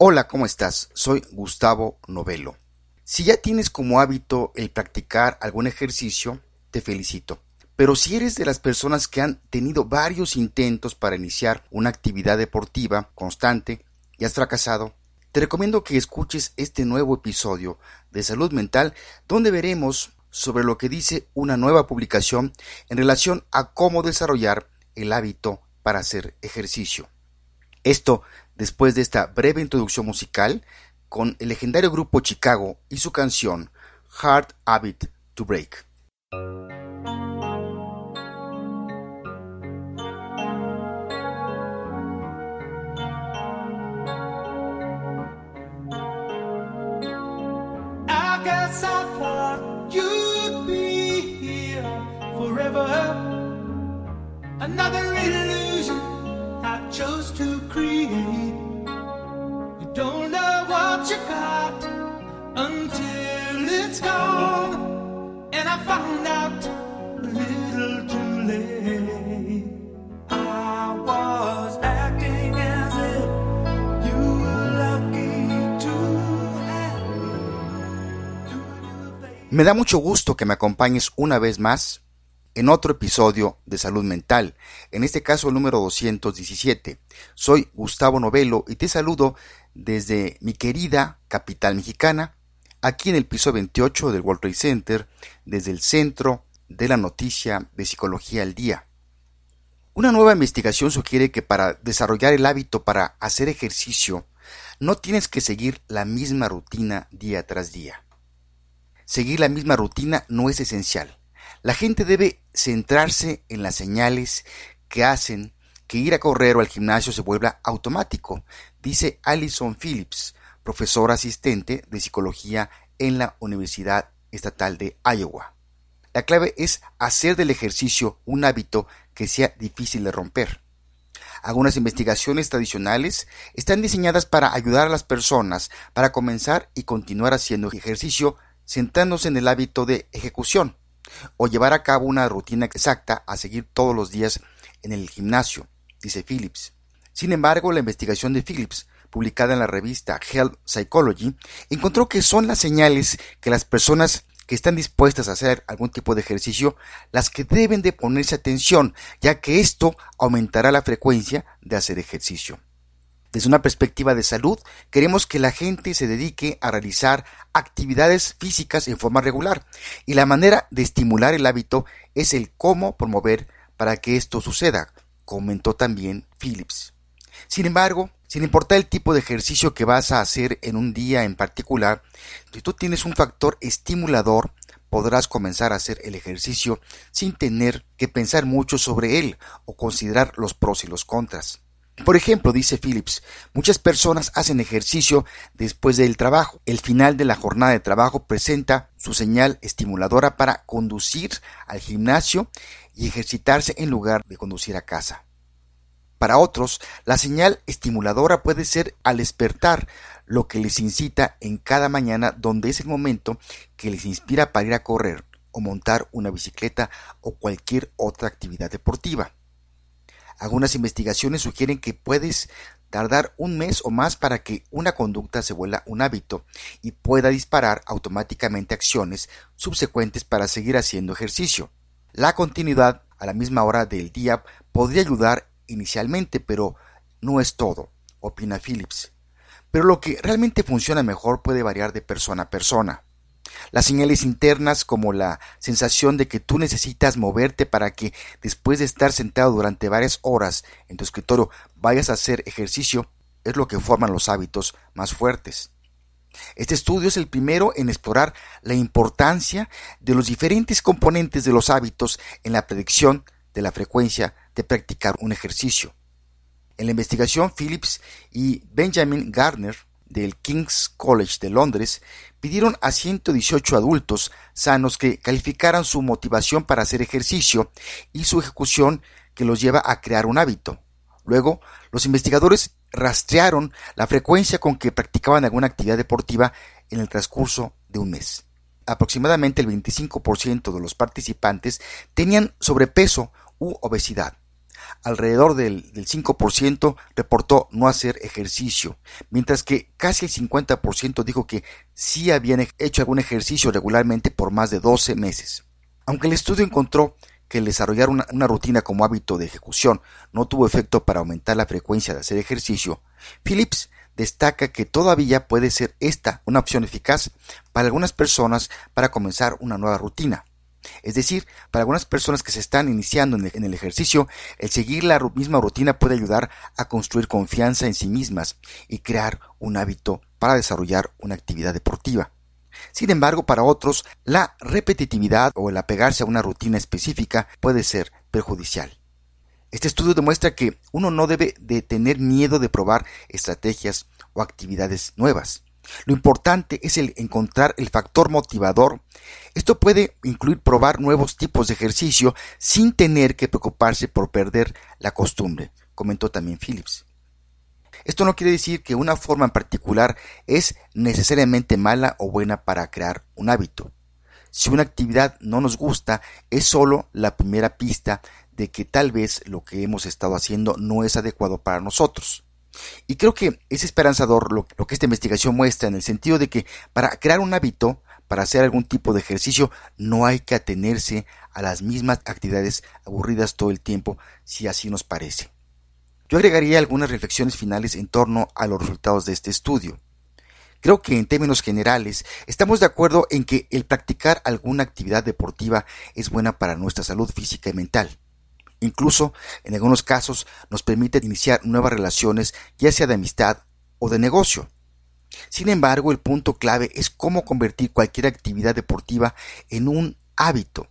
Hola, ¿cómo estás? Soy Gustavo Novelo. Si ya tienes como hábito el practicar algún ejercicio, te felicito. Pero si eres de las personas que han tenido varios intentos para iniciar una actividad deportiva constante y has fracasado, te recomiendo que escuches este nuevo episodio de Salud Mental donde veremos sobre lo que dice una nueva publicación en relación a cómo desarrollar el hábito para hacer ejercicio. Esto después de esta breve introducción musical con el legendario grupo Chicago y su canción Hard Habit to Break. Another illusion I chose to create. Me. Me da mucho gusto que me acompañes una vez más en otro episodio de Salud Mental, en este caso el número 217. Soy Gustavo Novelo y te saludo desde mi querida capital mexicana, aquí en el piso 28 del World Trade Center, desde el Centro de la Noticia de Psicología al Día. Una nueva investigación sugiere que para desarrollar el hábito para hacer ejercicio, no tienes que seguir la misma rutina día tras día. Seguir la misma rutina no es esencial. La gente debe centrarse en las señales que hacen que ir a correr o al gimnasio se vuelva automático, dice Alison Phillips, profesora asistente de psicología en la Universidad Estatal de Iowa. La clave es hacer del ejercicio un hábito que sea difícil de romper. Algunas investigaciones tradicionales están diseñadas para ayudar a las personas para comenzar y continuar haciendo ejercicio centrándose en el hábito de ejecución o llevar a cabo una rutina exacta a seguir todos los días en el gimnasio, dice Phillips. Sin embargo, la investigación de Phillips, publicada en la revista Health Psychology, encontró que son las señales que las personas que están dispuestas a hacer algún tipo de ejercicio las que deben de ponerse atención, ya que esto aumentará la frecuencia de hacer ejercicio. Desde una perspectiva de salud, queremos que la gente se dedique a realizar actividades físicas en forma regular y la manera de estimular el hábito es el cómo promover para que esto suceda, comentó también Phillips. Sin embargo, sin importar el tipo de ejercicio que vas a hacer en un día en particular, si tú tienes un factor estimulador, podrás comenzar a hacer el ejercicio sin tener que pensar mucho sobre él o considerar los pros y los contras. Por ejemplo, dice Phillips, muchas personas hacen ejercicio después del trabajo. El final de la jornada de trabajo presenta su señal estimuladora para conducir al gimnasio y ejercitarse en lugar de conducir a casa. Para otros, la señal estimuladora puede ser al despertar, lo que les incita en cada mañana donde es el momento que les inspira para ir a correr o montar una bicicleta o cualquier otra actividad deportiva. Algunas investigaciones sugieren que puedes tardar un mes o más para que una conducta se vuelva un hábito y pueda disparar automáticamente acciones subsecuentes para seguir haciendo ejercicio. La continuidad a la misma hora del día podría ayudar inicialmente, pero no es todo, opina Phillips. Pero lo que realmente funciona mejor puede variar de persona a persona. Las señales internas como la sensación de que tú necesitas moverte para que después de estar sentado durante varias horas en tu escritorio vayas a hacer ejercicio es lo que forman los hábitos más fuertes. Este estudio es el primero en explorar la importancia de los diferentes componentes de los hábitos en la predicción de la frecuencia de practicar un ejercicio. En la investigación, Phillips y Benjamin Gardner del King's College de Londres pidieron a 118 adultos sanos que calificaran su motivación para hacer ejercicio y su ejecución que los lleva a crear un hábito. Luego, los investigadores rastrearon la frecuencia con que practicaban alguna actividad deportiva en el transcurso de un mes. Aproximadamente el 25% de los participantes tenían sobrepeso u obesidad. Alrededor del, del 5% reportó no hacer ejercicio, mientras que casi el 50% dijo que sí habían hecho algún ejercicio regularmente por más de 12 meses. Aunque el estudio encontró que el desarrollar una, una, rutina como hábito de ejecución no tuvo efecto para aumentar la frecuencia de hacer ejercicio, Phillips destaca que todavía puede ser esta una opción eficaz para algunas personas para comenzar una nueva rutina. Es decir, para algunas personas que se están iniciando en el, ejercicio, el seguir la misma rutina puede ayudar a construir confianza en sí mismas y crear un hábito para desarrollar una actividad deportiva. Sin embargo, para otros, la repetitividad o el apegarse a una rutina específica puede ser perjudicial. Este estudio demuestra que uno no debe de tener miedo de probar estrategias o actividades nuevas. Lo importante es el encontrar el factor motivador. Esto puede incluir probar nuevos tipos de ejercicio sin tener que preocuparse por perder la costumbre, comentó también Phillips. Esto no quiere decir que una forma en particular es necesariamente mala o buena para crear un hábito. Si una actividad no nos gusta, es solo la primera pista de que tal vez lo que hemos estado haciendo no es adecuado para nosotros. Y creo que es esperanzador lo, que esta investigación muestra en el sentido de que para crear un hábito, para hacer algún tipo de ejercicio, no hay que atenerse a las mismas actividades aburridas todo el tiempo, si así nos parece. Yo agregaría algunas reflexiones finales en torno a los resultados de este estudio. Creo que en términos generales estamos de acuerdo en que el practicar alguna actividad deportiva es buena para nuestra salud física y mental. Incluso, en algunos casos, nos permite iniciar nuevas relaciones, ya sea de amistad o de negocio. Sin embargo, el punto clave es cómo convertir cualquier actividad deportiva en un hábito.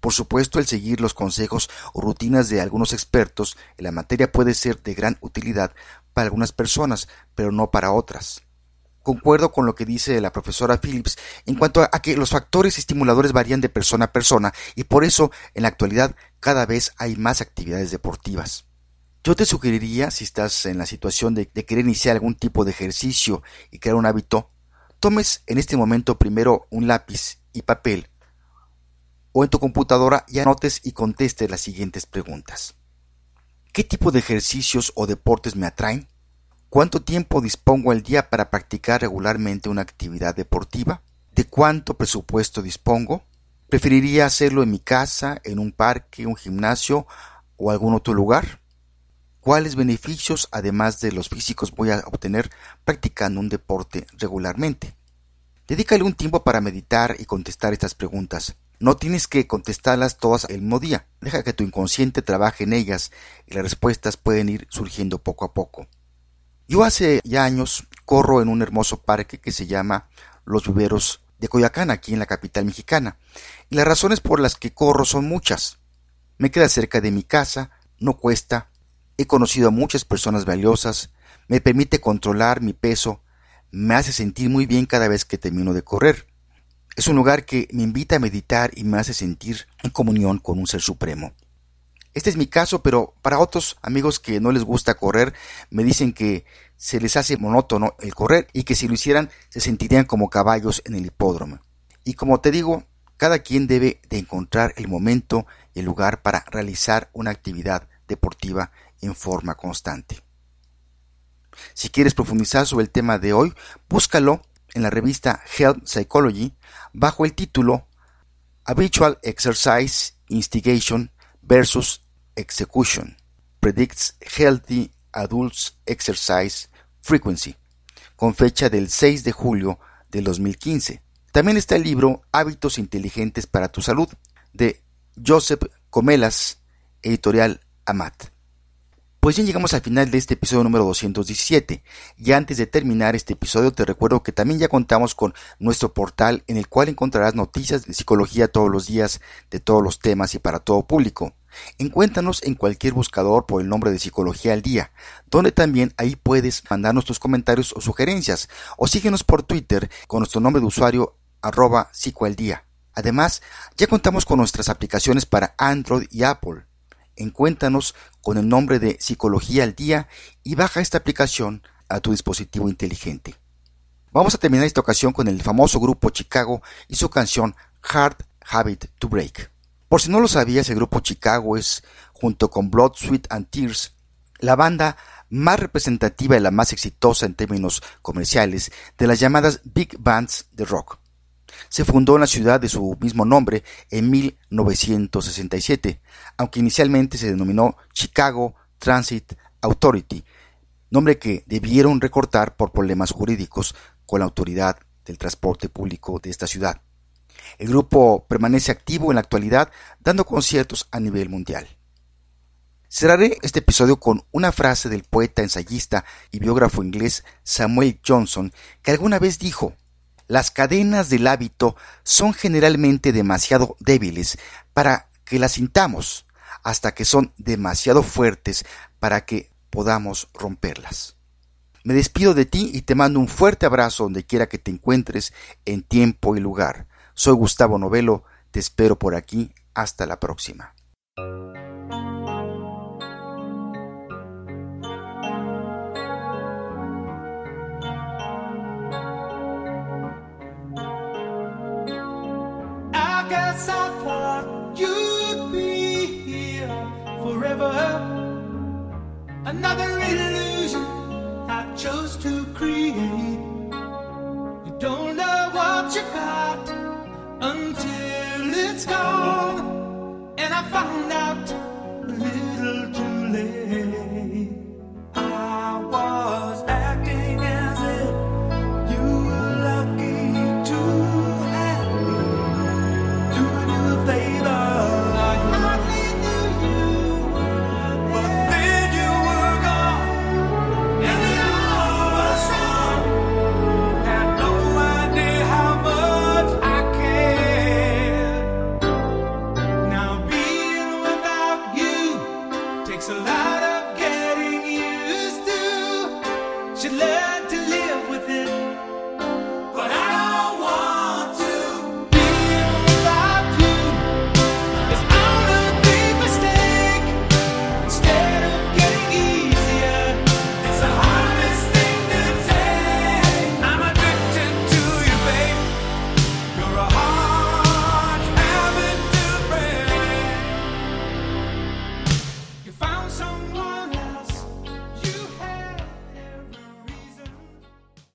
Por supuesto, el seguir los consejos o rutinas de algunos expertos en la materia puede ser de gran utilidad para algunas personas, pero no para otras. Concuerdo con lo que dice la profesora Phillips en cuanto a que los factores estimuladores varían de persona a persona y por eso en la actualidad cada vez hay más actividades deportivas. Yo te sugeriría, si estás en la situación de, de querer iniciar algún tipo de ejercicio y crear un hábito, tomes en este momento primero un lápiz y papel o en tu computadora y anotes y contestes las siguientes preguntas. ¿Qué tipo de ejercicios o deportes me atraen? ¿Cuánto tiempo dispongo al día para practicar regularmente una actividad deportiva? ¿De cuánto presupuesto dispongo? ¿Preferiría hacerlo en mi casa, en un parque, un gimnasio o algún otro lugar? ¿Cuáles beneficios, además de los físicos, voy a obtener practicando un deporte regularmente? Dedícale un tiempo para meditar y contestar estas preguntas. No tienes que contestarlas todas el mismo día. Deja que tu inconsciente trabaje en ellas y las respuestas pueden ir surgiendo poco a poco. Yo hace ya años corro en un hermoso parque que se llama Los Viveros de Coyacán, aquí en la capital mexicana. Y las razones por las que corro son muchas. Me queda cerca de mi casa, no cuesta, he conocido a muchas personas valiosas, me permite controlar mi peso, me hace sentir muy bien cada vez que termino de correr. Es un lugar que me invita a meditar y me hace sentir en comunión con un ser supremo. Este es mi caso, pero para otros amigos que no les gusta correr, me dicen que se les hace monótono el correr y que si lo hicieran se sentirían como caballos en el hipódromo. Y como te digo, cada quien debe de encontrar el momento y el lugar para realizar una actividad deportiva en forma constante. Si quieres profundizar sobre el tema de hoy, búscalo en la revista Health Psychology bajo el título Habitual Exercise Instigation versus Execution Predicts Healthy Adults Exercise Frequency, con fecha del 6 de julio del 2015. También está el libro Hábitos Inteligentes para tu Salud, de Joseph Comelas, editorial Amat. Pues bien llegamos al final de este episodio número 217. Y antes de terminar este episodio te recuerdo que también ya contamos con nuestro portal en el cual encontrarás noticias de psicología todos los días, de todos los temas y para todo público. Encuéntranos en cualquier buscador por el nombre de Psicología al Día, donde también ahí puedes mandarnos tus comentarios o sugerencias, o síguenos por Twitter con nuestro nombre de usuario arroba psicoaldía. Además, ya contamos con nuestras aplicaciones para Android y Apple. Encuéntranos con el nombre de Psicología al Día y baja esta aplicación a tu dispositivo inteligente. Vamos a terminar esta ocasión con el famoso grupo Chicago y su canción Hard Habit to Break. Por si no lo sabías, el grupo Chicago es, junto con Blood, Sweat and Tears, la banda más representativa y la más exitosa en términos comerciales de las llamadas big bands de rock. Se fundó en la ciudad de su mismo nombre en 1967, aunque inicialmente se denominó Chicago Transit Authority, nombre que debieron recortar por problemas jurídicos con la autoridad del transporte público de esta ciudad. El grupo permanece activo en la actualidad dando conciertos a nivel mundial. Cerraré este episodio con una frase del poeta, ensayista y biógrafo inglés Samuel Johnson, que alguna vez dijo, las cadenas del hábito son generalmente demasiado débiles para que las sintamos, hasta que son demasiado fuertes para que podamos romperlas. Me despido de ti y te mando un fuerte abrazo donde quiera que te encuentres en tiempo y lugar. Soy Gustavo Novelo, te espero por aquí, hasta la próxima. Another illusion I chose to I found out